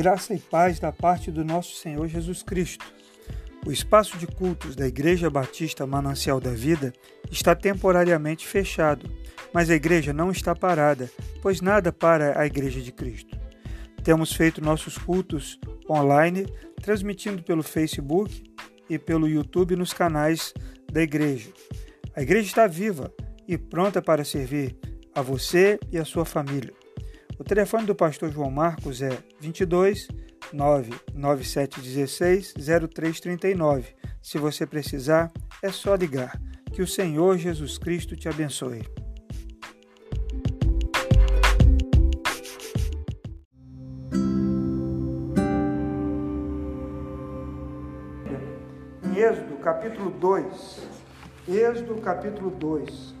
Graça e paz da parte do nosso Senhor Jesus Cristo. O espaço de cultos da Igreja Batista Manancial da Vida está temporariamente fechado, mas a igreja não está parada, pois nada para a Igreja de Cristo. Temos feito nossos cultos online, transmitindo pelo Facebook e pelo YouTube nos canais da igreja. A igreja está viva e pronta para servir a você e a sua família. O telefone do pastor João Marcos é 22 99716 0339. Se você precisar, é só ligar. Que o Senhor Jesus Cristo te abençoe. Em Êxodo capítulo 2, Êxodo capítulo 2,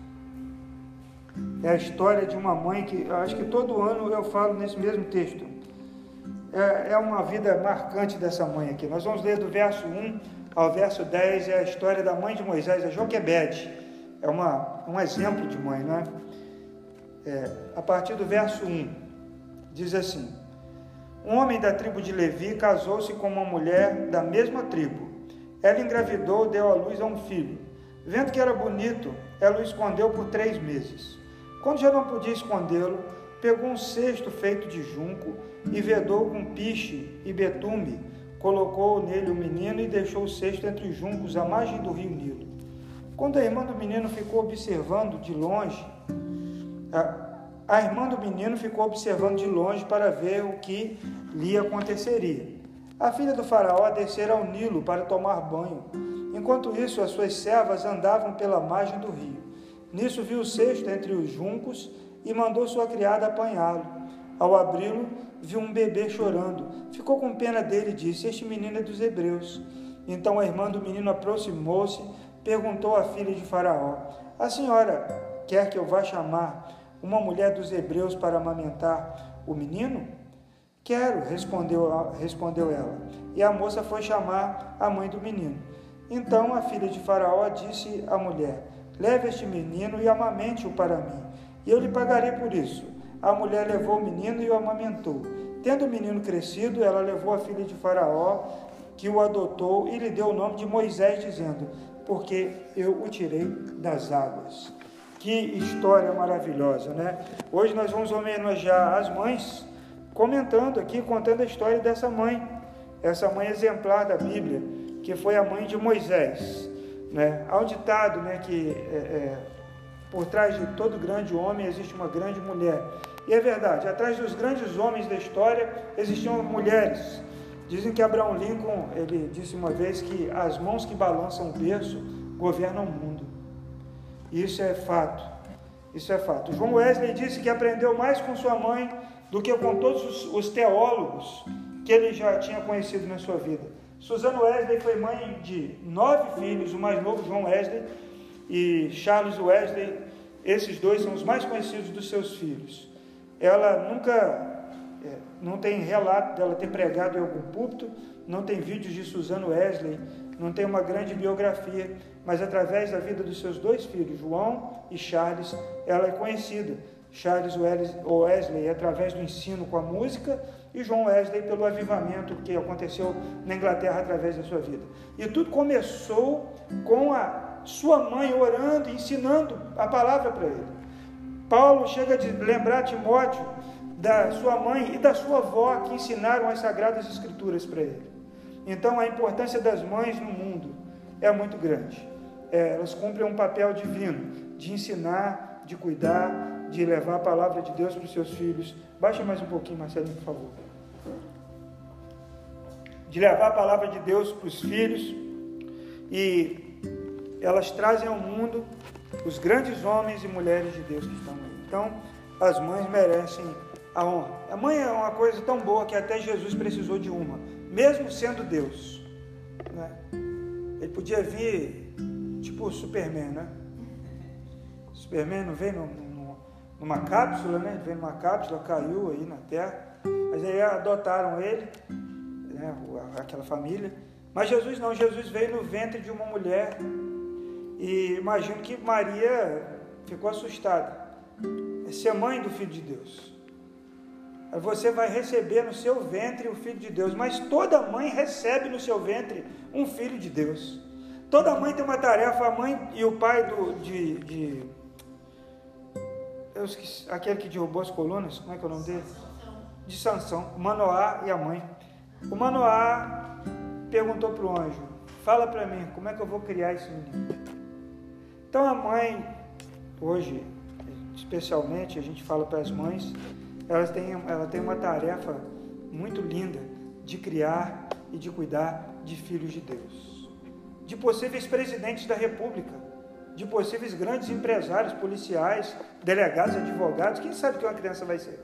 é a história de uma mãe que acho que todo ano eu falo nesse mesmo texto. É, é uma vida marcante dessa mãe aqui. Nós vamos ler do verso 1 ao verso 10, é a história da mãe de Moisés, a Joquebede. É uma, um exemplo de mãe, não é? é? A partir do verso 1, diz assim: Um homem da tribo de Levi casou-se com uma mulher da mesma tribo. Ela engravidou, deu à luz a um filho. Vendo que era bonito, ela o escondeu por três meses. Quando já não podia escondê-lo, pegou um cesto feito de junco e vedou com piche e betume, colocou nele o menino e deixou o cesto entre os juncos à margem do rio Nilo. Quando a irmã do menino ficou observando de longe, a, a irmã do menino ficou observando de longe para ver o que lhe aconteceria. A filha do faraó descera ao Nilo para tomar banho. Enquanto isso, as suas servas andavam pela margem do rio. Nisso viu o cesto entre os juncos e mandou sua criada apanhá-lo. Ao abri-lo, viu um bebê chorando. Ficou com pena dele e disse: Este menino é dos hebreus. Então a irmã do menino aproximou-se, perguntou à filha de Faraó: A senhora quer que eu vá chamar uma mulher dos hebreus para amamentar o menino? Quero, respondeu, respondeu ela. E a moça foi chamar a mãe do menino. Então a filha de Faraó disse à mulher: Leve este menino e amamente-o para mim, e eu lhe pagarei por isso. A mulher levou o menino e o amamentou. Tendo o menino crescido, ela levou a filha de Faraó, que o adotou, e lhe deu o nome de Moisés, dizendo: Porque eu o tirei das águas. Que história maravilhosa, né? Hoje nós vamos homenagear as mães, comentando aqui, contando a história dessa mãe, essa mãe exemplar da Bíblia, que foi a mãe de Moisés. Né? Há um ditado né, que é, é, por trás de todo grande homem existe uma grande mulher. E é verdade, atrás dos grandes homens da história existiam mulheres. Dizem que Abraão Lincoln, ele disse uma vez que as mãos que balançam o berço governam o mundo. Isso é fato. Isso é fato. João Wesley disse que aprendeu mais com sua mãe do que com todos os, os teólogos que ele já tinha conhecido na sua vida. Susana Wesley foi mãe de nove filhos, o mais novo, João Wesley, e Charles Wesley. Esses dois são os mais conhecidos dos seus filhos. Ela nunca, é, não tem relato dela ter pregado em algum púlpito, não tem vídeos de Susana Wesley, não tem uma grande biografia, mas através da vida dos seus dois filhos, João e Charles, ela é conhecida. Charles Wesley, através do ensino com a música, e João Wesley pelo avivamento que aconteceu na Inglaterra através da sua vida. E tudo começou com a sua mãe orando ensinando a palavra para ele. Paulo chega a lembrar Timóteo da sua mãe e da sua avó que ensinaram as sagradas escrituras para ele. Então a importância das mães no mundo é muito grande. É, elas cumprem um papel divino de ensinar, de cuidar, de levar a palavra de Deus para os seus filhos. Baixa mais um pouquinho, Marcelinho, por favor. De levar a palavra de Deus para os filhos e elas trazem ao mundo os grandes homens e mulheres de Deus que estão aí. Então, as mães merecem a honra. A mãe é uma coisa tão boa que até Jesus precisou de uma, mesmo sendo Deus. Né? Ele podia vir tipo Superman, né? Superman não vem no, numa cápsula, né? Ele veio numa cápsula, caiu aí na terra. Mas aí adotaram ele, né? aquela família. Mas Jesus não, Jesus veio no ventre de uma mulher. E imagino que Maria ficou assustada. É ser mãe do Filho de Deus. você vai receber no seu ventre o Filho de Deus. Mas toda mãe recebe no seu ventre um Filho de Deus. Toda mãe tem uma tarefa, a mãe e o pai do, de, de eu esqueci, aquele que derrubou as colunas, como é que é o nome dele? De Sansão, Manoá e a mãe. O Manoá perguntou para o anjo: Fala para mim, como é que eu vou criar esse menino? Então a mãe, hoje, especialmente, a gente fala para as mães, elas têm, ela tem uma tarefa muito linda de criar e de cuidar de filhos de Deus, de possíveis presidentes da República, de possíveis grandes empresários, policiais, delegados, advogados. Quem sabe que uma criança vai ser?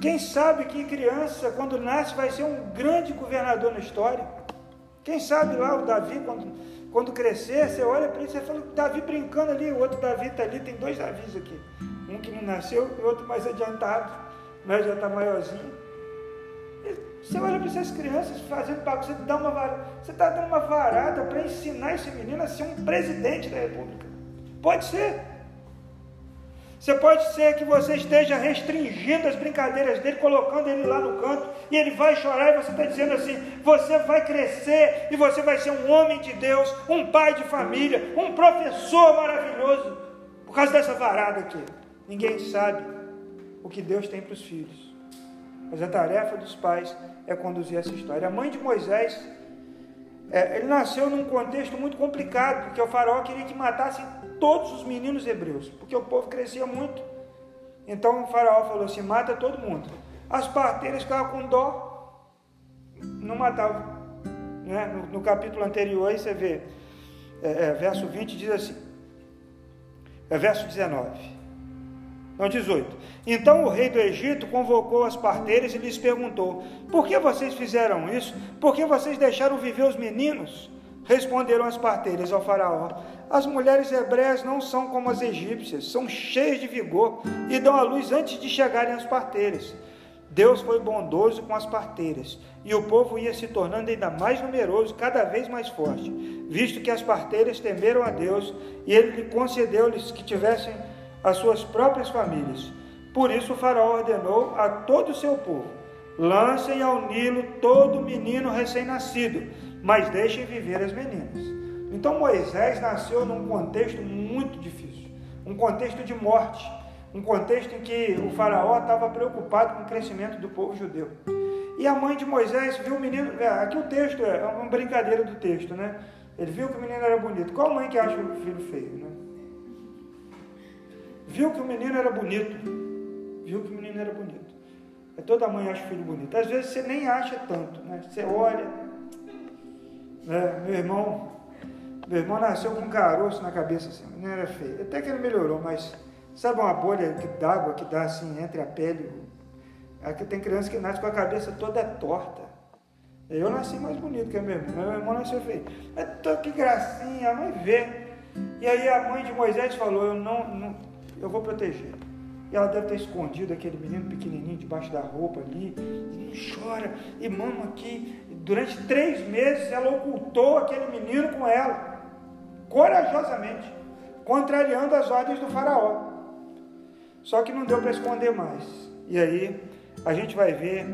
Quem sabe que criança, quando nasce, vai ser um grande governador na história? Quem sabe lá o Davi, quando, quando crescer, você olha para ele e fala, Davi brincando ali, o outro Davi está ali, tem dois Davis aqui. Um que não nasceu e outro mais adiantado, mas já está maiorzinho. Você olha para essas crianças fazendo bagunça, você dá uma varada, você está dando uma varada para ensinar esse menino a ser um presidente da República. Pode ser. Você pode ser que você esteja restringindo as brincadeiras dele, colocando ele lá no canto, e ele vai chorar, e você está dizendo assim: você vai crescer e você vai ser um homem de Deus, um pai de família, um professor maravilhoso, por causa dessa varada aqui. Ninguém sabe o que Deus tem para os filhos. Mas a tarefa dos pais é conduzir essa história. A mãe de Moisés, é, ele nasceu num contexto muito complicado, porque o faraó queria que matassem todos os meninos hebreus, porque o povo crescia muito. Então o faraó falou assim: mata todo mundo. As parteiras ficavam com dó, não matavam. Né? No, no capítulo anterior, aí você vê, é, é, verso 20 diz assim, é verso 19. Não, 18. Então o rei do Egito convocou as parteiras e lhes perguntou: Por que vocês fizeram isso? Por que vocês deixaram viver os meninos? Responderam as parteiras ao Faraó: As mulheres hebreias não são como as egípcias, são cheias de vigor e dão à luz antes de chegarem as parteiras. Deus foi bondoso com as parteiras, e o povo ia se tornando ainda mais numeroso, cada vez mais forte, visto que as parteiras temeram a Deus, e ele concedeu-lhes que tivessem as suas próprias famílias. Por isso o faraó ordenou a todo o seu povo: lancem ao Nilo todo menino recém-nascido, mas deixem viver as meninas. Então Moisés nasceu num contexto muito difícil, um contexto de morte, um contexto em que o faraó estava preocupado com o crescimento do povo judeu. E a mãe de Moisés viu o menino, é, aqui o texto é uma brincadeira do texto, né? Ele viu que o menino era bonito. Qual mãe que acha o filho feio, né? Viu que o menino era bonito. Viu que o menino era bonito. É toda mãe acha o filho bonito. Às vezes você nem acha tanto, né? Você olha. Né? Meu irmão, meu irmão nasceu com um caroço na cabeça assim, o menino era feio. Até que ele melhorou, mas sabe uma bolha d'água que dá assim entre a pele? Aqui tem criança que nasce com a cabeça toda torta. Eu nasci mais bonito que a meu irmão. Meu irmão nasceu feio. Mas que gracinha, a mãe vê. E aí a mãe de Moisés falou, eu não, não eu vou proteger. E ela deve ter escondido aquele menino pequenininho debaixo da roupa ali, e chora, e mama aqui. Durante três meses ela ocultou aquele menino com ela, corajosamente, contrariando as ordens do faraó. Só que não deu para esconder mais. E aí a gente vai ver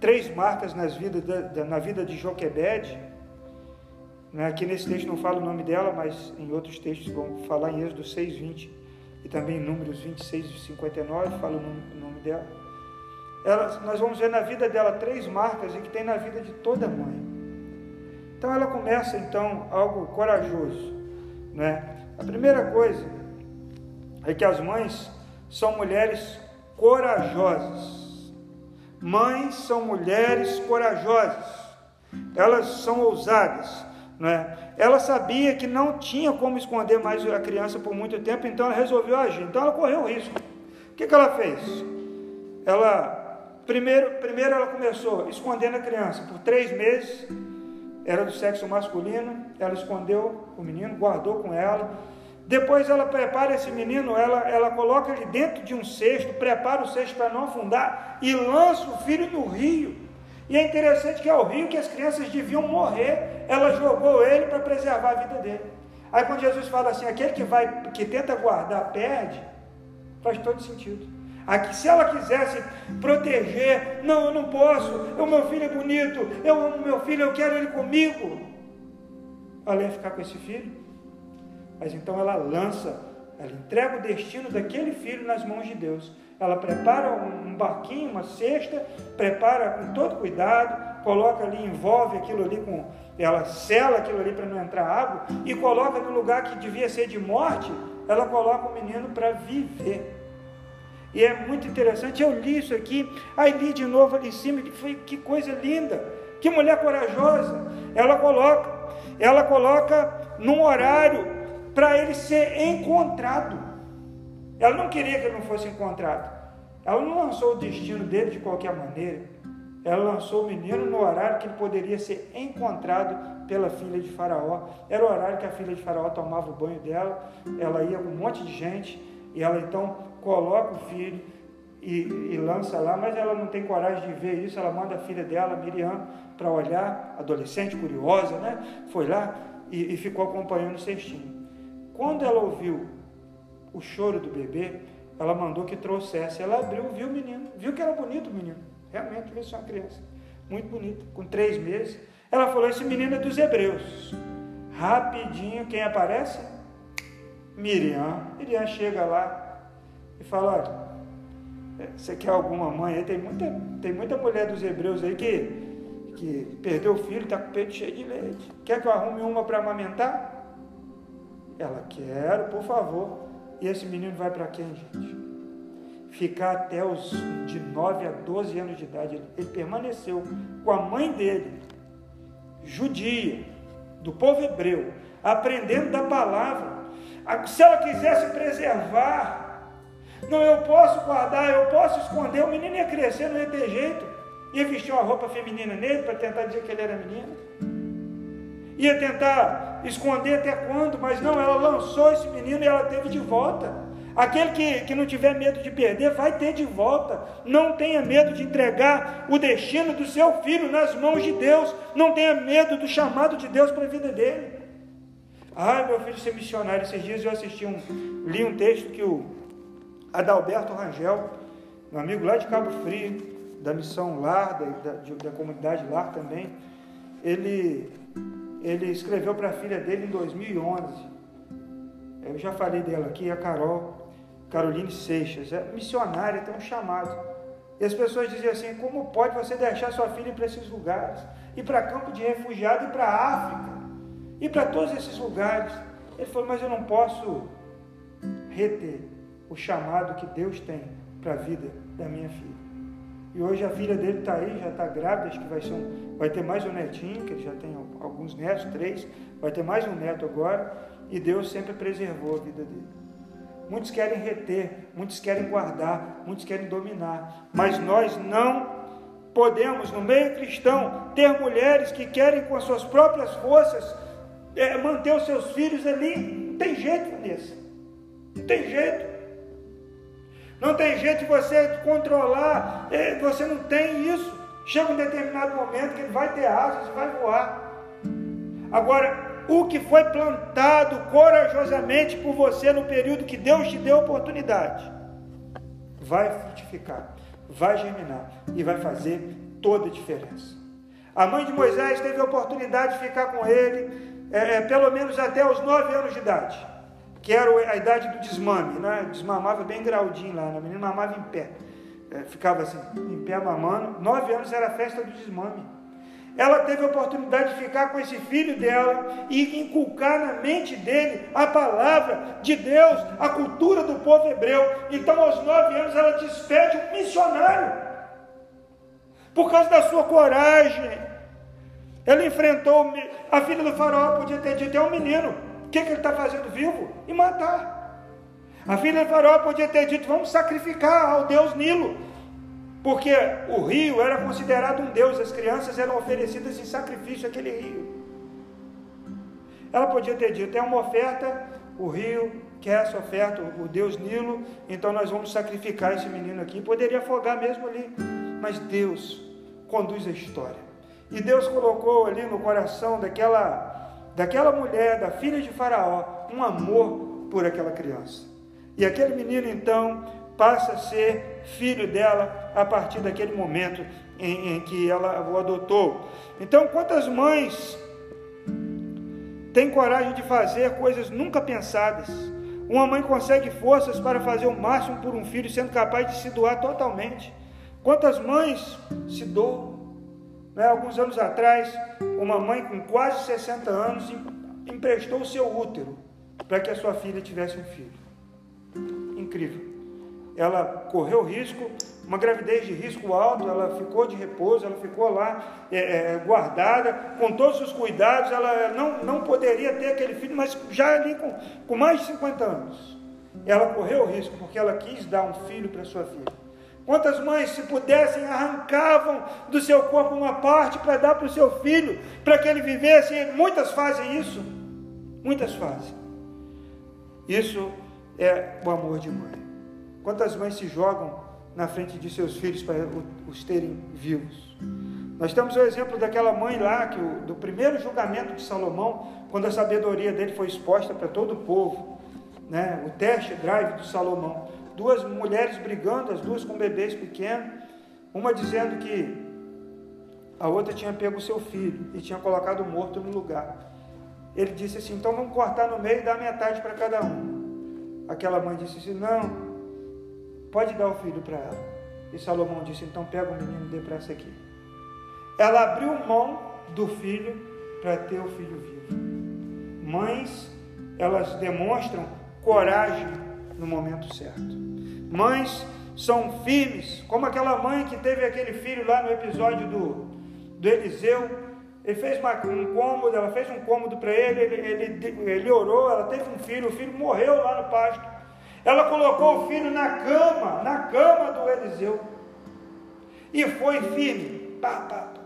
três marcas nas vidas na vida de Joquebede. Né? Aqui nesse texto não fala o nome dela, mas em outros textos vão falar em Êxodo 6, 20 e também Números 26 e 59, fala o nome, o nome dela. Ela, nós vamos ver na vida dela três marcas e que tem na vida de toda mãe. Então ela começa então algo corajoso, né? A primeira coisa é que as mães são mulheres corajosas. Mães são mulheres corajosas. Elas são ousadas, né? Ela sabia que não tinha como esconder mais a criança por muito tempo, então ela resolveu agir. Então ela correu o risco. O que, que ela fez? Ela, primeiro, primeiro ela começou escondendo a criança por três meses. Era do sexo masculino. Ela escondeu o menino, guardou com ela. Depois ela prepara esse menino, ela, ela coloca ele dentro de um cesto, prepara o cesto para não afundar e lança o filho no rio. E é interessante que é o rio que as crianças deviam morrer, ela jogou ele para preservar a vida dele. Aí quando Jesus fala assim, aquele que vai, que tenta guardar, perde, faz todo sentido. Aqui, se ela quisesse proteger, não, eu não posso, o meu filho é bonito, eu amo meu filho, eu quero ele comigo. Ela ia ficar com esse filho. Mas então ela lança, ela entrega o destino daquele filho nas mãos de Deus. Ela prepara um barquinho, uma cesta, prepara com todo cuidado, coloca ali, envolve aquilo ali com. Ela sela aquilo ali para não entrar água e coloca no lugar que devia ser de morte, ela coloca o menino para viver. E é muito interessante, eu li isso aqui, aí li de novo ali em cima, que foi que coisa linda, que mulher corajosa. Ela coloca, ela coloca num horário para ele ser encontrado. Ela não queria que ele não fosse encontrado. Ela não lançou o destino dele de qualquer maneira. Ela lançou o menino no horário que ele poderia ser encontrado pela filha de Faraó. Era o horário que a filha de Faraó tomava o banho dela. Ela ia com um monte de gente e ela então coloca o filho e, e, lança lá, mas ela não tem coragem de ver isso. Ela manda a filha dela, Miriam, para olhar, adolescente curiosa, né? Foi lá e, e ficou acompanhando o cestinho. Quando ela ouviu o choro do bebê, ela mandou que trouxesse. Ela abriu, viu o menino, viu que era bonito o menino. Realmente, viu uma criança muito bonita, com três meses. Ela falou: Esse menino é dos hebreus. Rapidinho, quem aparece? Miriam. Miriam chega lá e fala: Olha, você quer alguma mãe? Tem muita, tem muita mulher dos hebreus aí que, que perdeu o filho, está com o peito cheio de leite. Quer que eu arrume uma para amamentar? Ela, quer, por favor. E esse menino vai para quem, gente? Ficar até os de 9 a 12 anos de idade. Ele, permaneceu com a mãe dele, judia, do povo hebreu, aprendendo da palavra. Se ela quisesse preservar, não, eu posso guardar, eu posso esconder, o menino ia crescer, não ia ter jeito. Ia vestir uma roupa feminina nele para tentar dizer que ele era menino. Ia tentar esconder até quando, mas não, ela lançou esse menino e ela teve de volta. Aquele que, que não tiver medo de perder, vai ter de volta. Não tenha medo de entregar o destino do seu filho nas mãos de Deus. Não tenha medo do chamado de Deus para a vida dele. Ai, meu filho ser missionário. Esses dias eu assisti um, li um texto que o Adalberto Rangel, um amigo lá de Cabo Frio, da missão Lar, da, da, da comunidade Lar também, ele ele escreveu para a filha dele em 2011. Eu já falei dela aqui, a Carol, Caroline Seixas, é missionária, tem um chamado. E as pessoas diziam assim: como pode você deixar sua filha para esses lugares? Ir para campo de refugiado, e para a África, e para todos esses lugares. Ele falou: mas eu não posso reter o chamado que Deus tem para a vida da minha filha. E hoje a filha dele está aí, já está grávida, acho que vai, ser um, vai ter mais um netinho, que ele já tem alguns netos, três, vai ter mais um neto agora, e Deus sempre preservou a vida dele. Muitos querem reter, muitos querem guardar, muitos querem dominar, mas nós não podemos, no meio cristão, ter mulheres que querem com as suas próprias forças é, manter os seus filhos ali. Não tem jeito, Vanessa. Não tem jeito. Não tem jeito de você controlar, é, você não tem isso. Chega um determinado momento que ele vai ter asas e vai voar. Agora, o que foi plantado corajosamente por você no período que Deus te deu oportunidade, vai frutificar, vai germinar e vai fazer toda a diferença. A mãe de Moisés teve a oportunidade de ficar com ele é, é pelo menos até os nove anos de idade que era a idade do desmame, né? desmamava bem graudinho lá, né? a menina mamava em pé, é, ficava assim, em pé mamando. Nove anos era a festa do desmame. Ela teve a oportunidade de ficar com esse filho dela e inculcar na mente dele a palavra de Deus, a cultura do povo hebreu. Então, aos nove anos, ela despede um missionário, por causa da sua coragem. Ela enfrentou a filha do faraó, podia ter dito: é um menino que, que ele está fazendo vivo? E matar. A filha de Faraó podia ter dito: vamos sacrificar ao Deus Nilo, porque o rio era considerado um Deus, as crianças eram oferecidas em sacrifício àquele rio. Ela podia ter dito: é uma oferta, o rio quer essa oferta, o Deus Nilo, então nós vamos sacrificar esse menino aqui. Poderia afogar mesmo ali, mas Deus conduz a história. E Deus colocou ali no coração daquela daquela mulher, da filha de Faraó, um amor por aquela criança. E aquele menino então passa a ser filho dela a partir daquele momento em, em que ela o adotou. Então, quantas mães têm coragem de fazer coisas nunca pensadas? Uma mãe consegue forças para fazer o máximo por um filho, sendo capaz de se doar totalmente. Quantas mães se doam? Né? Alguns anos atrás, uma mãe com quase 60 anos emprestou o seu útero para que a sua filha tivesse um filho. Incrível ela correu risco, uma gravidez de risco alto, ela ficou de repouso, ela ficou lá é, é, guardada, com todos os cuidados, ela não, não poderia ter aquele filho, mas já ali com, com mais de 50 anos. Ela correu risco porque ela quis dar um filho para sua filha. Quantas mães, se pudessem, arrancavam do seu corpo uma parte para dar para o seu filho, para que ele vivesse? Muitas fazem isso. Muitas fazem. Isso é o amor de mãe. Quantas mães se jogam na frente de seus filhos para os terem vivos? Nós temos o exemplo daquela mãe lá, que do primeiro julgamento de Salomão, quando a sabedoria dele foi exposta para todo o povo, né? o teste drive de Salomão. Duas mulheres brigando, as duas com bebês pequenos, uma dizendo que a outra tinha pego o seu filho e tinha colocado morto no lugar. Ele disse assim: então vamos cortar no meio e dar metade para cada um. Aquela mãe disse assim: não, pode dar o filho para ela. E Salomão disse: então pega o menino e dê para essa aqui. Ela abriu mão do filho para ter o filho vivo. Mães, elas demonstram coragem no momento certo. Mães são firmes, como aquela mãe que teve aquele filho lá no episódio do, do Eliseu. Ele fez uma, um cômodo, ela fez um cômodo para ele, ele, ele, ele orou, ela teve um filho, o filho morreu lá no pasto. Ela colocou o filho na cama, na cama do Eliseu. E foi firme. Pá, pá, pá.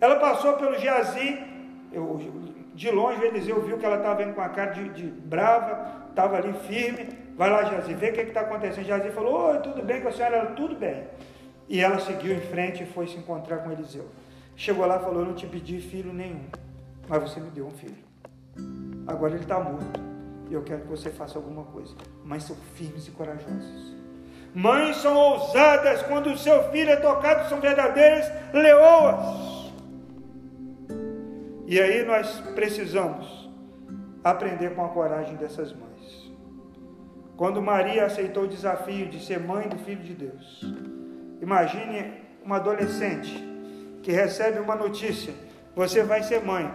Ela passou pelo Geazi. Eu, de longe Eliseu viu que ela estava vendo com a cara de, de brava, estava ali firme. Vai lá, Geazi, vê o que está acontecendo. Geazi falou: Oi, tudo bem com a senhora? Ela, tudo bem. E ela seguiu em frente e foi se encontrar com Eliseu. Chegou lá e falou: Eu não te pedi filho nenhum, mas você me deu um filho. Agora ele está morto e eu quero que você faça alguma coisa. Mães são firmes e corajosas. Mães são ousadas quando o seu filho é tocado, são verdadeiras leoas. E aí nós precisamos aprender com a coragem dessas mães. Quando Maria aceitou o desafio de ser mãe do Filho de Deus, imagine uma adolescente que recebe uma notícia: você vai ser mãe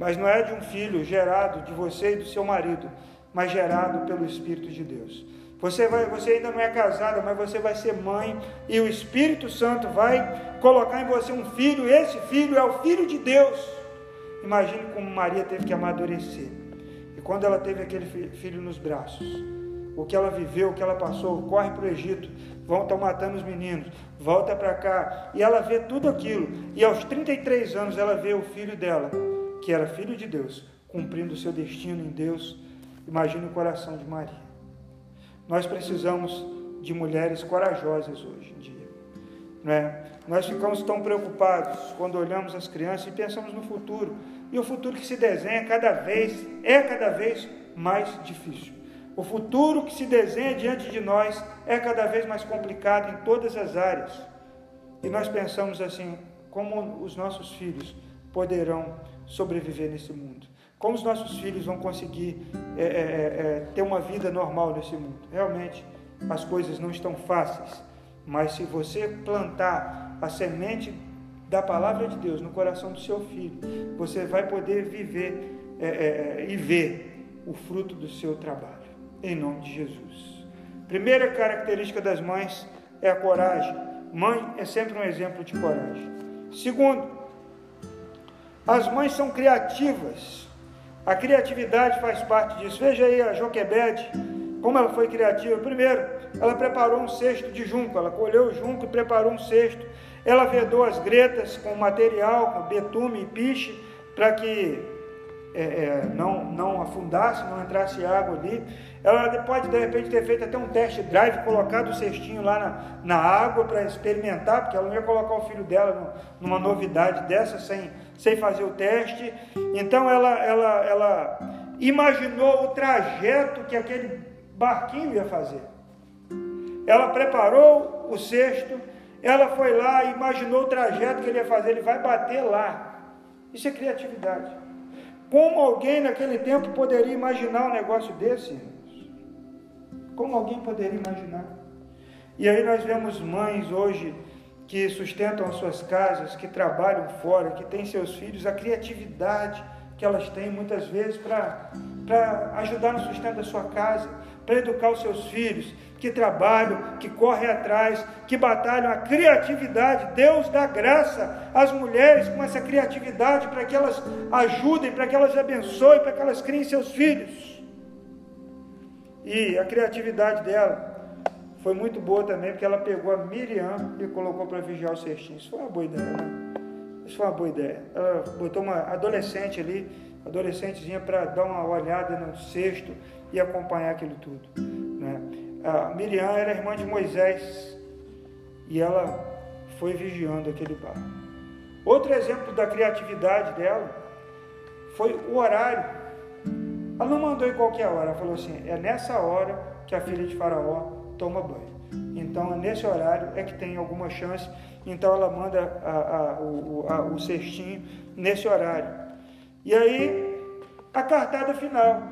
mas não é de um filho gerado de você e do seu marido, mas gerado pelo Espírito de Deus. Você, vai, você ainda não é casada, mas você vai ser mãe e o Espírito Santo vai colocar em você um filho. Esse filho é o filho de Deus. Imagine como Maria teve que amadurecer. E quando ela teve aquele filho nos braços, o que ela viveu, o que ela passou, corre para o Egito, vão estar matando os meninos, volta para cá, e ela vê tudo aquilo. E aos 33 anos ela vê o filho dela que era filho de Deus, cumprindo o seu destino em Deus. Imagine o coração de Maria. Nós precisamos de mulheres corajosas hoje em dia. Não é? Nós ficamos tão preocupados quando olhamos as crianças e pensamos no futuro. E o futuro que se desenha cada vez é cada vez mais difícil. O futuro que se desenha diante de nós é cada vez mais complicado em todas as áreas. E nós pensamos assim: como os nossos filhos poderão sobreviver nesse mundo? Como os nossos filhos vão conseguir é, é, é, é, ter uma vida normal nesse mundo? Realmente, as coisas não estão fáceis, mas se você plantar a semente da palavra de Deus no coração do seu filho, você vai poder viver é, é, e ver o fruto do seu trabalho, em nome de Jesus. Primeira característica das mães é a coragem. Mãe é sempre um exemplo de coragem. Segundo, as mães são criativas. A criatividade faz parte disso. Veja aí a Joquebede, como ela foi criativa. Primeiro, ela preparou um cesto de junco. Ela colheu o junco e preparou um cesto. Ela vedou as gretas com material, com betume e piche, para que é, é, não, não afundasse, não entrasse água ali. Ela pode, de repente, ter feito até um teste drive, colocado o cestinho lá na, na água para experimentar, porque ela não ia colocar o filho dela numa novidade dessa sem, sem fazer o teste. Então, ela, ela, ela imaginou o trajeto que aquele barquinho ia fazer. Ela preparou o cesto, ela foi lá imaginou o trajeto que ele ia fazer, ele vai bater lá. Isso é criatividade. Como alguém naquele tempo poderia imaginar um negócio desse? Como alguém poderia imaginar? E aí nós vemos mães hoje que sustentam as suas casas, que trabalham fora, que têm seus filhos, a criatividade que elas têm muitas vezes para ajudar no sustento da sua casa, para educar os seus filhos, que trabalham, que correm atrás, que batalham a criatividade. Deus dá graça às mulheres com essa criatividade para que elas ajudem, para que elas abençoem, para que elas criem seus filhos. E a criatividade dela foi muito boa também, porque ela pegou a Miriam e colocou para vigiar o cestinho. Isso foi uma boa ideia, né? Isso foi uma boa ideia. Ela botou uma adolescente ali, adolescentezinha, para dar uma olhada no cesto e acompanhar aquilo tudo. Né? A Miriam era irmã de Moisés e ela foi vigiando aquele barco. Outro exemplo da criatividade dela foi o horário. Ela não mandou em qualquer hora, ela falou assim: é nessa hora que a filha de Faraó toma banho. Então, nesse horário é que tem alguma chance. Então, ela manda a, a, o, a, o cestinho nesse horário. E aí, a cartada final.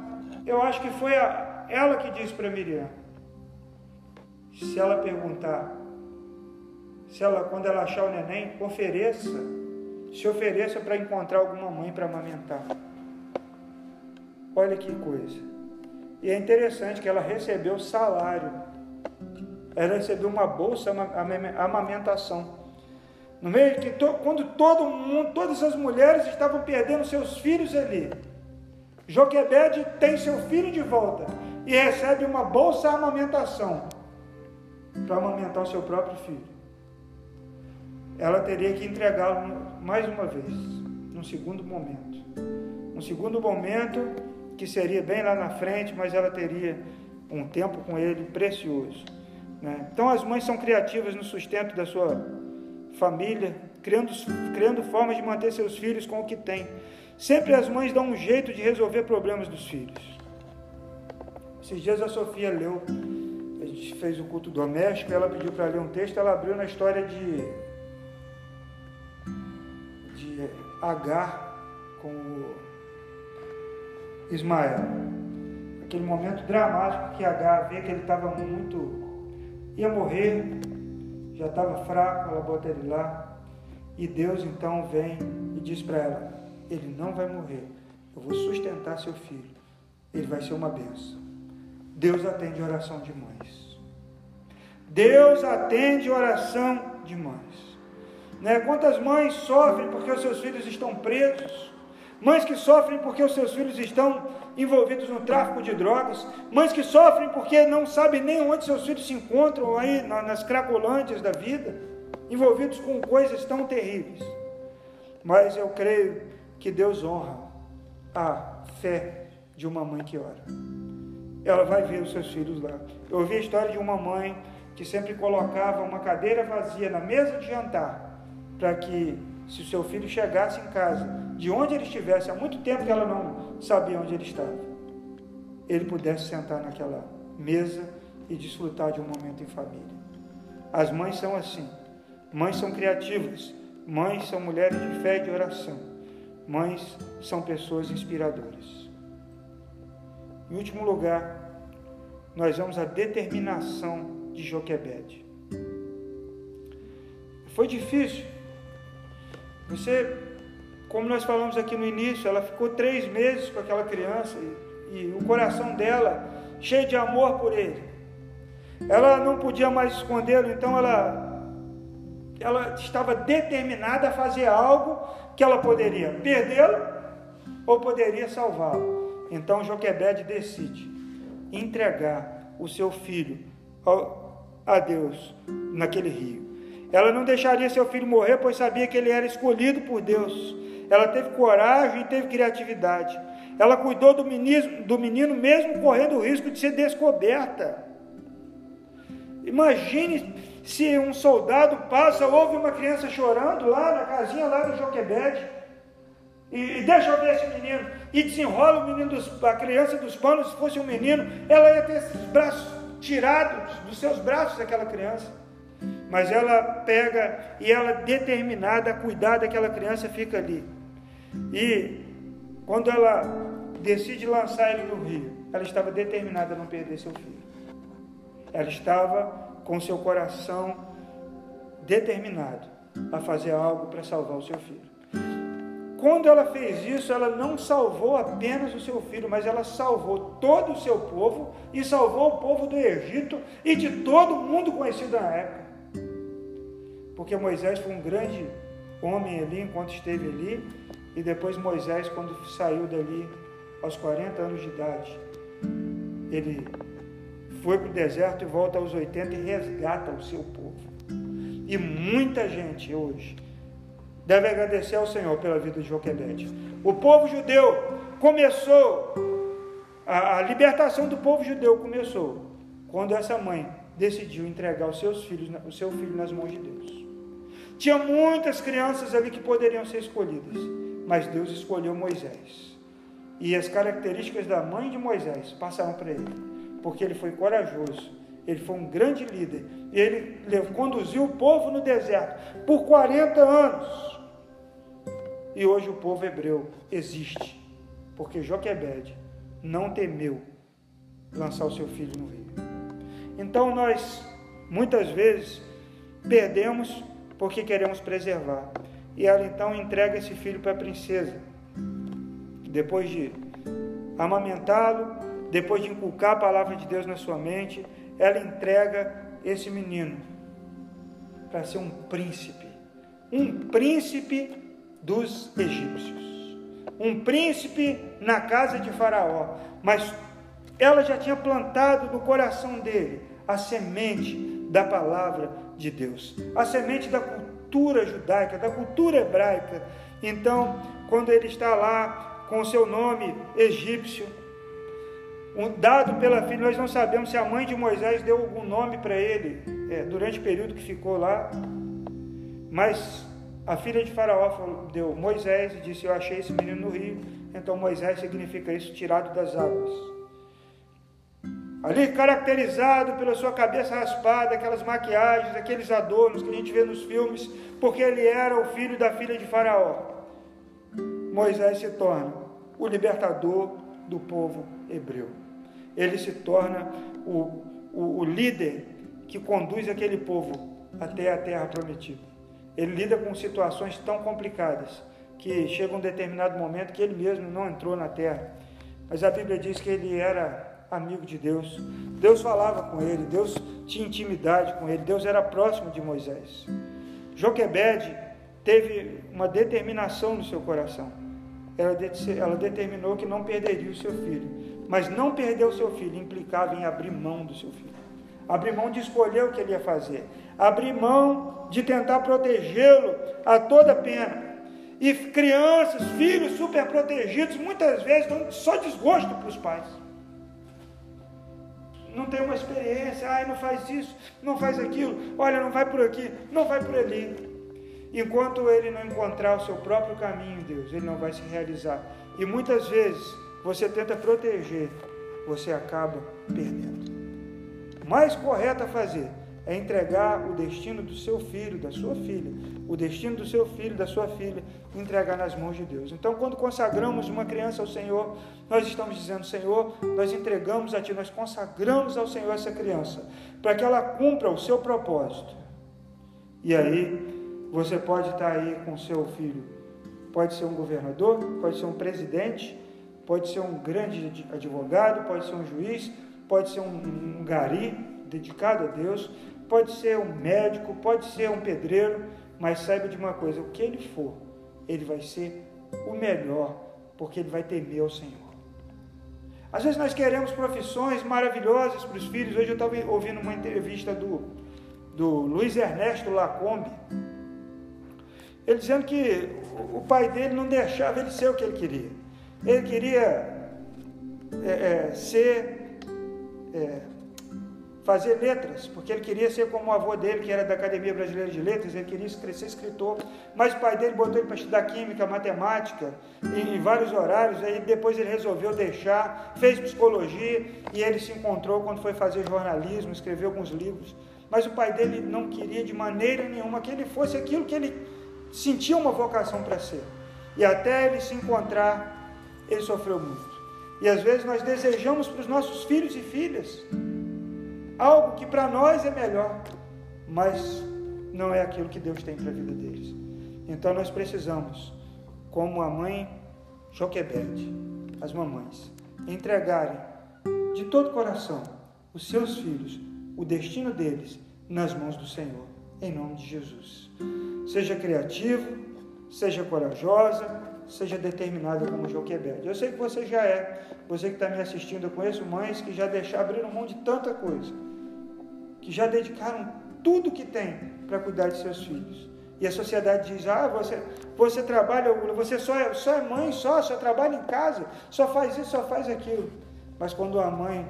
Eu acho que foi ela que disse para Miriam: se ela perguntar, se ela, quando ela achar o neném, ofereça, se ofereça para encontrar alguma mãe para amamentar. Olha que coisa. E é interessante que ela recebeu salário ela recebeu uma bolsa amamentação. No meio que to, quando todo mundo, todas as mulheres estavam perdendo seus filhos ali, Joquebede tem seu filho de volta e recebe uma bolsa amamentação para amamentar o seu próprio filho. Ela teria que entregá-lo mais uma vez, num segundo momento. Um segundo momento que seria bem lá na frente, mas ela teria um tempo com ele precioso. Né? Então as mães são criativas no sustento da sua família, criando, criando formas de manter seus filhos com o que têm. Sempre as mães dão um jeito de resolver problemas dos filhos. Esses dias a Sofia leu, a gente fez o culto doméstico, ela pediu para ler um texto, ela abriu na história de, de Agar com Ismael. Aquele momento dramático que Agar vê que ele estava muito ia morrer, já estava fraco, ela bota ele lá. E Deus então vem e diz para ela: Ele não vai morrer, eu vou sustentar seu filho, ele vai ser uma benção. Deus atende oração de mães. Deus atende oração de mães. Né? Quantas mães sofrem porque os seus filhos estão presos? Mães que sofrem porque os seus filhos estão envolvidos no tráfico de drogas, mães que sofrem porque não sabem nem onde seus filhos se encontram aí nas cracolândias da vida, envolvidos com coisas tão terríveis. Mas eu creio que Deus honra a fé de uma mãe que ora. Ela vai ver os seus filhos lá. Eu ouvi a história de uma mãe que sempre colocava uma cadeira vazia na mesa de jantar para que se o seu filho chegasse em casa, de onde ele estivesse, há muito tempo que ela não sabia onde ele estava, ele pudesse sentar naquela mesa e desfrutar de um momento em família. As mães são assim. Mães são criativas. Mães são mulheres de fé e de oração. Mães são pessoas inspiradoras. Em último lugar, nós vamos a determinação de Joquebede. Foi difícil você, como nós falamos aqui no início, ela ficou três meses com aquela criança e, e o coração dela cheio de amor por ele. Ela não podia mais escondê-lo, então ela, ela estava determinada a fazer algo que ela poderia perdê-lo ou poderia salvá-lo. Então Joquebede decide entregar o seu filho a Deus naquele rio. Ela não deixaria seu filho morrer, pois sabia que ele era escolhido por Deus. Ela teve coragem e teve criatividade. Ela cuidou do menino, do menino mesmo correndo o risco de ser descoberta. Imagine se um soldado passa, ouve uma criança chorando lá na casinha lá do Joquebede, e, e deixa eu ver esse menino, e desenrola o menino dos, a criança dos panos, se fosse um menino, ela ia ter esses braços tirado dos seus braços aquela criança. Mas ela pega e ela determinada a cuidar daquela criança fica ali. E quando ela decide lançar ele no rio, ela estava determinada a não perder seu filho. Ela estava com seu coração determinado a fazer algo para salvar o seu filho. Quando ela fez isso, ela não salvou apenas o seu filho, mas ela salvou todo o seu povo e salvou o povo do Egito e de todo mundo conhecido na época. Porque Moisés foi um grande homem ali enquanto esteve ali, e depois Moisés, quando saiu dali aos 40 anos de idade, ele foi para o deserto e volta aos 80 e resgata o seu povo. E muita gente hoje deve agradecer ao Senhor pela vida de Joquebede. O povo judeu começou, a, a, libertação do povo judeu começou quando essa mãe decidiu entregar os seus filhos, o seu filho nas mãos de Deus. Tinha muitas crianças ali que poderiam ser escolhidas, mas Deus escolheu Moisés. E as características da mãe de Moisés passaram para ele, porque ele foi corajoso, ele foi um grande líder, ele conduziu o povo no deserto por 40 anos. E hoje o povo hebreu existe, porque Joquebed não temeu lançar o seu filho no rio. Então nós, muitas vezes, perdemos porque queremos preservar. E ela então entrega esse filho para a princesa. Depois de amamentá-lo, depois de inculcar a palavra de Deus na sua mente, ela entrega esse menino para ser um príncipe. Um príncipe dos egípcios. Um príncipe na casa de Faraó, mas ela já tinha plantado no coração dele a semente da palavra de Deus, a semente da cultura judaica, da cultura hebraica. Então, quando ele está lá com o seu nome egípcio, dado pela filha, nós não sabemos se a mãe de Moisés deu algum nome para ele é, durante o período que ficou lá, mas a filha de Faraó deu Moisés e disse: Eu achei esse menino no rio. Então Moisés significa isso, tirado das águas. Ali caracterizado pela sua cabeça raspada, aquelas maquiagens, aqueles adornos que a gente vê nos filmes, porque ele era o filho da filha de Faraó. Moisés se torna o libertador do povo hebreu. Ele se torna o, o, o líder que conduz aquele povo até a terra prometida. Ele lida com situações tão complicadas que chega um determinado momento que ele mesmo não entrou na terra. Mas a Bíblia diz que ele era amigo de Deus. Deus falava com ele, Deus tinha intimidade com ele, Deus era próximo de Moisés. Joquebede teve uma determinação no seu coração. Ela, ela determinou que não perderia o seu filho. Mas não perder o seu filho implicava em abrir mão do seu filho. Abrir mão de escolher o que ele ia fazer abrir mão de tentar protegê-lo a toda pena. E crianças, filhos super protegidos, muitas vezes dão só desgosto para os pais. Não tem uma experiência, ai, não faz isso, não faz aquilo, olha, não vai por aqui, não vai por ali. Enquanto ele não encontrar o seu próprio caminho Deus, ele não vai se realizar. E muitas vezes você tenta proteger, você acaba perdendo. Mais correto a fazer é entregar o destino do seu filho, da sua filha, o destino do seu filho, da sua filha, entregar nas mãos de Deus. Então, quando consagramos uma criança ao Senhor, nós estamos dizendo: Senhor, nós entregamos a Ti, nós consagramos ao Senhor essa criança, para que ela cumpra o seu propósito. E aí, você pode estar aí com seu filho, pode ser um governador, pode ser um presidente, pode ser um grande advogado, pode ser um juiz, pode ser um, um gari dedicado a Deus, pode ser um médico, pode ser um pedreiro, mas saiba de uma coisa: o que ele for, ele vai ser o melhor, porque ele vai temer ao Senhor. Às vezes nós queremos profissões maravilhosas para os filhos. Hoje eu estava ouvindo uma entrevista do, do Luiz Ernesto Lacombe, ele dizendo que o pai dele não deixava ele ser o que ele queria. Ele queria é, é, ser é, fazer letras, porque ele queria ser como o avô dele, que era da Academia Brasileira de Letras, ele queria ser escritor, mas o pai dele botou ele para estudar química, matemática, em, em, vários horários, aí depois ele resolveu deixar, fez psicologia, e ele se encontrou quando foi fazer jornalismo, escreveu alguns livros, mas o pai dele não queria de maneira nenhuma que ele fosse aquilo que ele sentia uma vocação para ser, e até ele se encontrar, ele sofreu muito, e às vezes nós desejamos para os nossos filhos e filhas, algo que para nós é melhor, mas não é aquilo que Deus tem para a vida deles. Então nós precisamos, como a mãe Joquebede, as mamães, entregarem de todo o coração os seus filhos, o destino deles nas mãos do Senhor, em nome de Jesus. Seja criativo, seja corajosa, seja determinada como Joquebede. Eu sei que você já é, você que está me assistindo, eu conheço mães que já deixaram, abriram mão de tanta coisa que já dedicaram tudo que tem para cuidar de seus filhos. E a sociedade diz: ah, você, você trabalha, você só é, só é mãe, só, só trabalha em casa, só faz isso, só faz aquilo. Mas quando a mãe,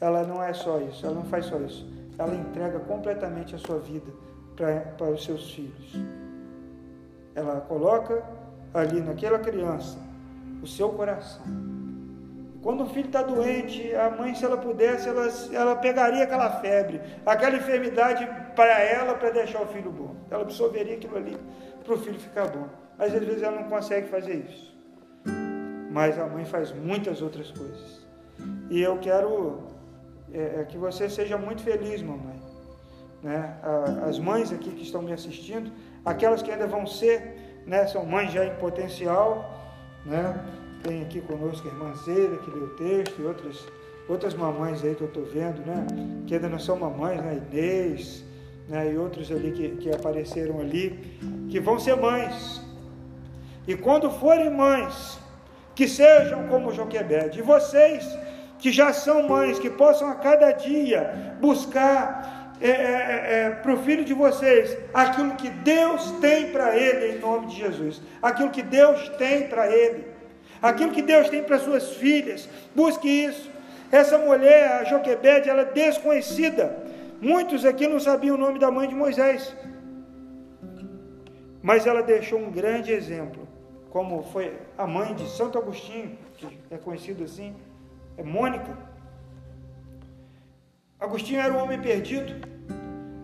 ela não é só isso, ela não faz só isso, ela entrega completamente a sua vida para, para os seus filhos. Ela coloca ali naquela criança o seu coração quando o filho está doente, a mãe, se ela pudesse, ela, ela pegaria aquela febre, aquela enfermidade para ela, para deixar o filho bom. Ela absorveria aquilo ali para o filho ficar bom. Mas às vezes ela não consegue fazer isso. Mas a mãe faz muitas outras coisas. E eu quero é, é que você seja muito feliz, mamãe. Né? As mães aqui que estão me assistindo, aquelas que ainda vão ser, né, são mães já em potencial, né? Tem aqui conosco a irmã Zeira, que lê o texto, e outras, outras mamães aí que eu estou vendo, né? Que ainda não são mamães, né? Inês, né? E outros ali que, que apareceram ali, que vão ser mães. E quando forem mães, que sejam como Joquebede. E vocês que já são mães, que possam a cada dia buscar é, é, é, é para o filho de vocês aquilo que Deus tem para ele em nome de Jesus, aquilo que Deus tem para ele aquilo que Deus tem para suas filhas, busque isso. Essa mulher, a Joquebede, ela é desconhecida. Muitos aqui não sabiam o nome da mãe de Moisés. Mas ela deixou um grande exemplo, como foi a mãe de Santo Agostinho, que é conhecido assim, é Mônica. Agostinho era um homem perdido.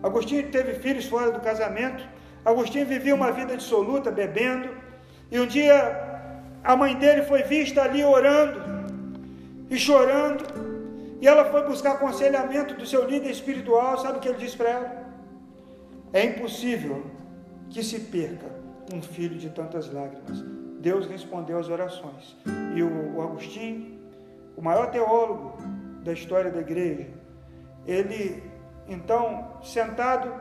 Agostinho teve filhos fora do casamento. Agostinho vivia uma vida dissoluta, bebendo. E um dia a mãe dele foi vista ali orando e chorando. E ela foi buscar aconselhamento do seu líder espiritual. Sabe o que ele disse para ela? É impossível que se perca um filho de tantas lágrimas. Deus respondeu às orações. E o, Agostinho, o maior teólogo da história da igreja, ele, então, sentado,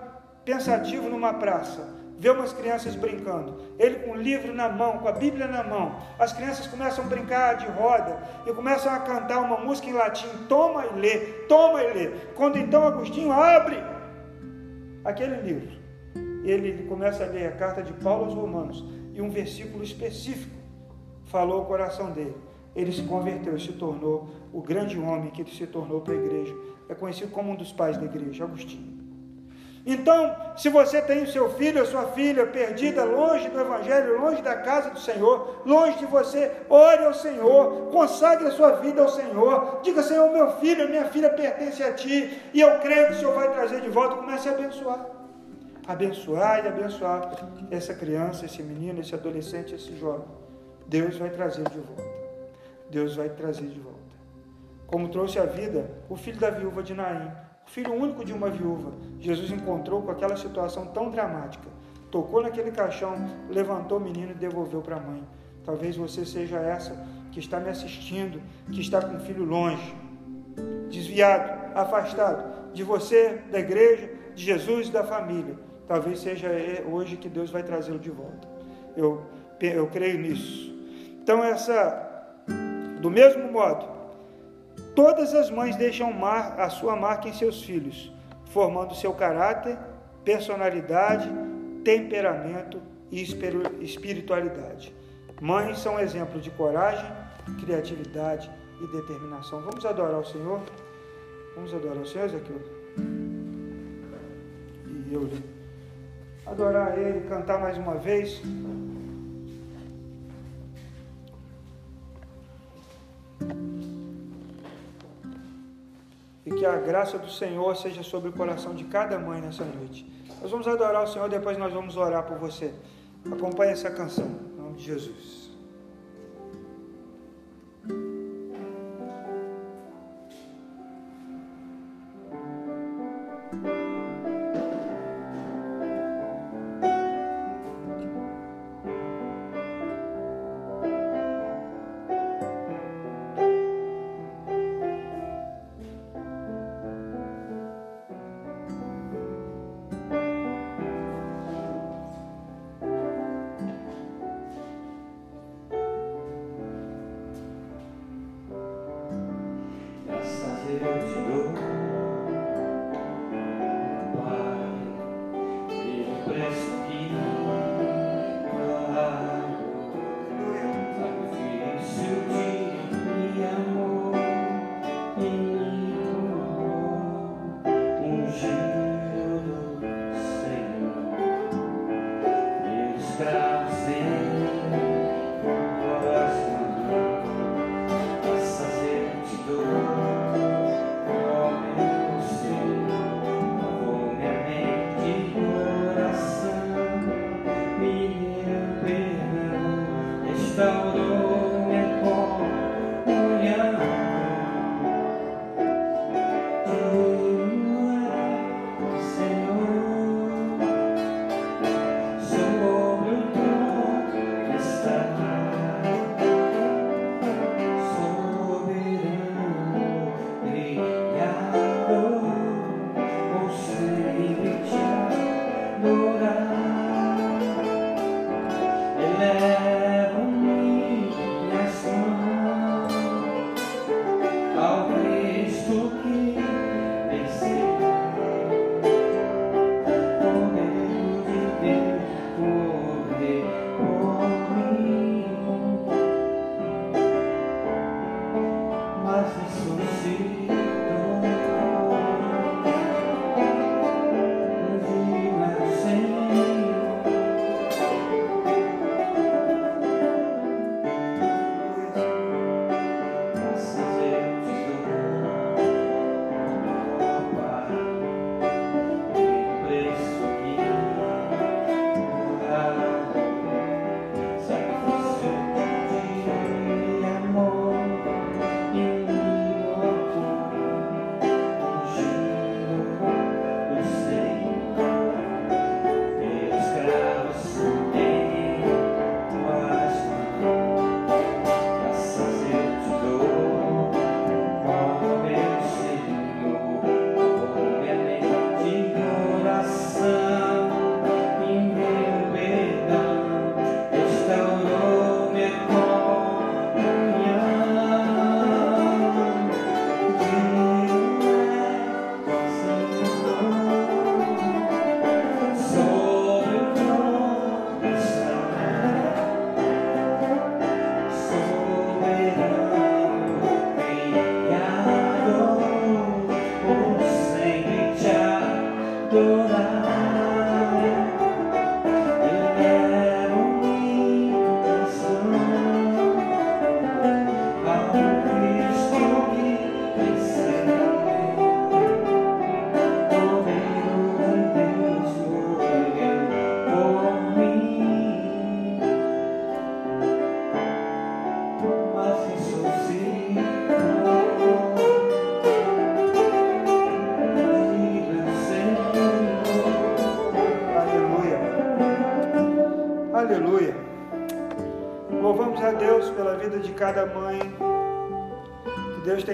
pensativo numa praça, vê umas crianças brincando, ele com o livro na mão, com a Bíblia na mão, as crianças começam a brincar de roda e começam a cantar uma música em latim, toma e lê, toma e lê. Quando então Agostinho abre aquele livro, ele começa a ler a carta de Paulo aos Romanos e um versículo específico falou o coração dele. Ele se converteu e se tornou o grande homem que ele se tornou para a igreja. É conhecido como um dos pais da igreja, Agostinho. Então, se você tem o seu filho ou sua filha perdida longe do Evangelho, longe da casa do Senhor, longe de você, ore ao Senhor, consagre a sua vida ao Senhor, diga: Senhor, meu filho, minha filha pertence a Ti, e eu creio que o Senhor vai trazer de volta. Comece a abençoar, abençoar e abençoar essa criança, esse menino, esse adolescente, esse jovem. Deus vai trazer de volta. Deus vai trazer de volta. Como trouxe a vida o filho da viúva de Naim filho único de uma viúva, Jesus encontrou com aquela situação tão dramática. Tocou naquele caixão, levantou o menino e devolveu para a mãe. Talvez você seja essa que está me assistindo, que está com o filho longe, desviado, afastado de você, da igreja, de Jesus e da família. Talvez seja hoje que Deus vai trazê-lo de volta. Eu, eu creio nisso. Então, essa, do mesmo modo, Todas as mães deixam mar, a sua marca em seus filhos, formando seu caráter, personalidade, temperamento e espiritualidade. Mães são exemplos de coragem, criatividade e determinação. Vamos adorar o Senhor? Vamos adorar o Senhor, Ezequiel? E eu adorar Ele, cantar mais uma vez. E que a graça do Senhor seja sobre o coração de cada mãe nessa noite. Nós vamos adorar o Senhor, depois nós vamos orar por você. Acompanhe essa canção, em nome de Jesus.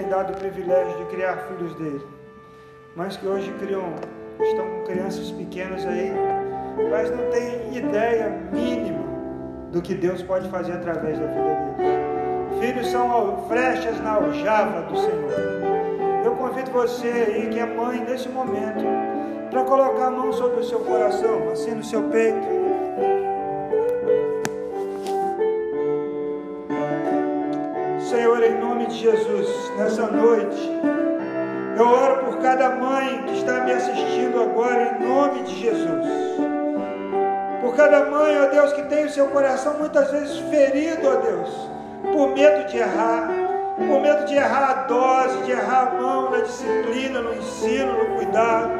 Tem dado o privilégio de criar filhos dele. Mães que hoje criam, estão com crianças pequenas aí, mas não têm ideia mínima do que Deus pode fazer através da vida deles. Filhos são flechas na aljava do Senhor. Eu convido você aí que é mãe nesse momento para colocar a mão sobre o seu coração, assim no seu peito de Jesus, nessa noite, eu oro por cada mãe que está me assistindo agora, em nome de Jesus. Por cada mãe, ó Deus, que tem o seu coração muitas vezes ferido, ó Deus, por medo de errar, por medo de errar a dose, de errar a mão na disciplina, no ensino, no cuidado.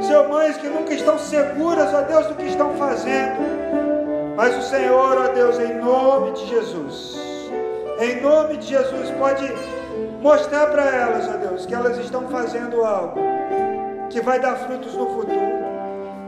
Seu mães que nunca estão seguras, ó Deus, do que estão fazendo. Mas o Senhor, ó Deus, em nome de Jesus, em nome de Jesus, pode mostrar para elas, ó Deus, que elas estão fazendo algo que vai dar frutos no futuro.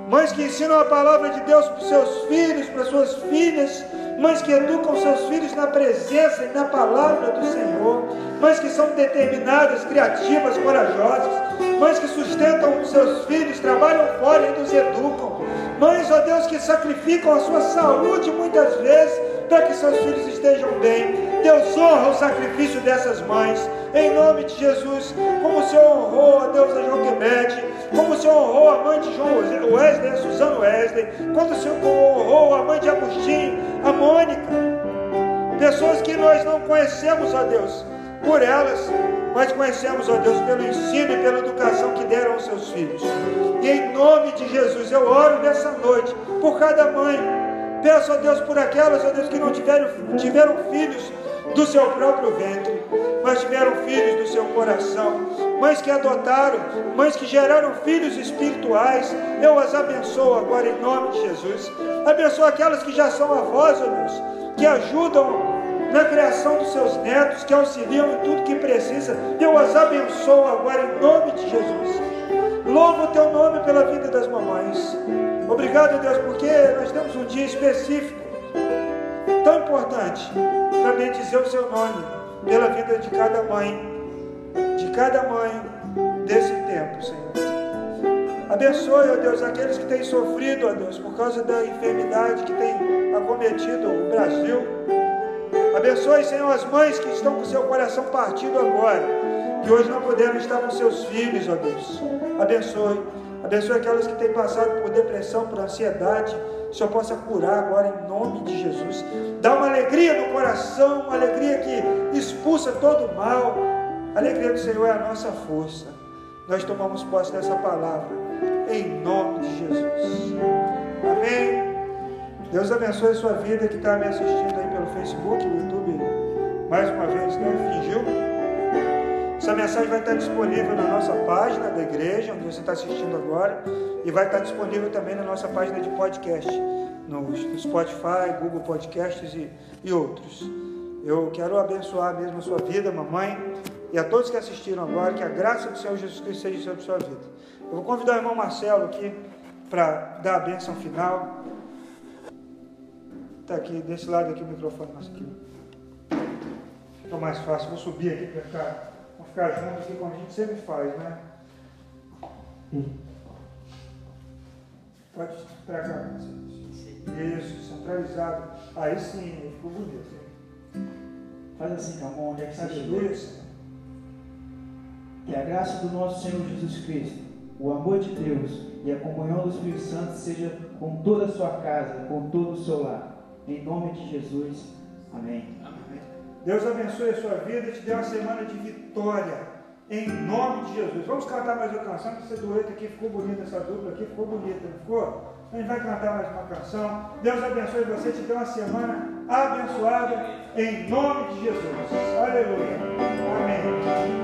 Mães que ensinam a palavra de Deus para os seus filhos, para suas filhas, mães que educam seus filhos na presença e na palavra do Senhor, mães que são determinadas, criativas, corajosas, mães que sustentam os seus filhos, trabalham fora e nos educam, mães, ó Deus, que sacrificam a sua saúde muitas vezes para que seus filhos estejam bem. Deus honra o sacrifício dessas mães, em nome de Jesus, como o Senhor honrou a Deus a Joquebede, como o Senhor honrou a mãe de João Wesley, a Suzano Wesley, quando o Senhor honrou a mãe de Agostinho, a Mônica, pessoas que nós não conhecemos, ó Deus, por elas, mas conhecemos, ó Deus, pelo ensino e pela educação que deram aos seus filhos. E em nome de Jesus, eu oro nessa noite por cada mãe. Peço a Deus por aquelas, ó Deus, que não tiveram, tiveram filhos do seu próprio ventre, mas tiveram filhos do seu coração, mães que adotaram, mães que geraram filhos espirituais. Eu as abençoo agora em nome de Jesus. Abençoo aquelas que já são avós, ó Deus, que ajudam na criação dos seus netos, que auxiliam em tudo que precisa. Eu as abençoo agora em nome de Jesus. Louvo o teu nome pela vida das mamães. Obrigado, Deus, porque nós temos um dia específico, importante, para bendizer o seu nome pela vida de cada mãe, de cada mãe desse tempo, Senhor. Abençoe, ó Deus, aqueles que têm sofrido, ó Deus, por causa da enfermidade que tem acometido o Brasil. Abençoe, Senhor, as mães que estão com seu coração partido agora, que hoje não puderam estar com seus filhos, ó Deus. Abençoe. Abençoe aquelas que têm passado por depressão, por ansiedade. O Senhor possa curar agora em nome de Jesus. Dá uma alegria no coração, uma alegria que expulsa todo o mal. A alegria do Senhor é a nossa força. Nós tomamos posse dessa palavra em nome de Jesus. Amém. Deus abençoe a sua vida que está me assistindo aí pelo Facebook, YouTube, mais uma vez, né? Fingiu. Essa mensagem vai estar disponível na nossa página da igreja, onde você está assistindo agora, e vai estar disponível também na nossa página de podcast, no Spotify, Google Podcasts e, e outros. Eu quero abençoar mesmo a sua vida, mamãe, e a todos que assistiram agora, que a graça do Senhor Jesus Cristo seja sobre a sua vida. Eu vou convidar o irmão Marcelo aqui para dar a bênção final. Está aqui, desse lado aqui o microfone, mas aqui. Mais fácil. Vou subir aqui para ficar, ficar junto aqui como a gente sempre faz, né? Pode para cá. Isso, centralizado. Aí sim, ficou bonito. Faz assim com a mão, onde é que você Isso. Que a graça do nosso Senhor Jesus Cristo, o amor de Deus e a comunhão do Espírito Santo seja com toda a sua casa, com todo o seu lar. Em nome de Jesus. Amém. Amém. Deus abençoe a sua vida e te dê uma semana de vitória. Em nome de Jesus. Vamos cantar mais uma canção, esse dueto aqui ficou bonita, essa dupla aqui ficou bonita, não ficou? A gente vai cantar mais uma canção. Deus abençoe você, te dê uma semana abençoada em nome de Jesus. Aleluia. Amém.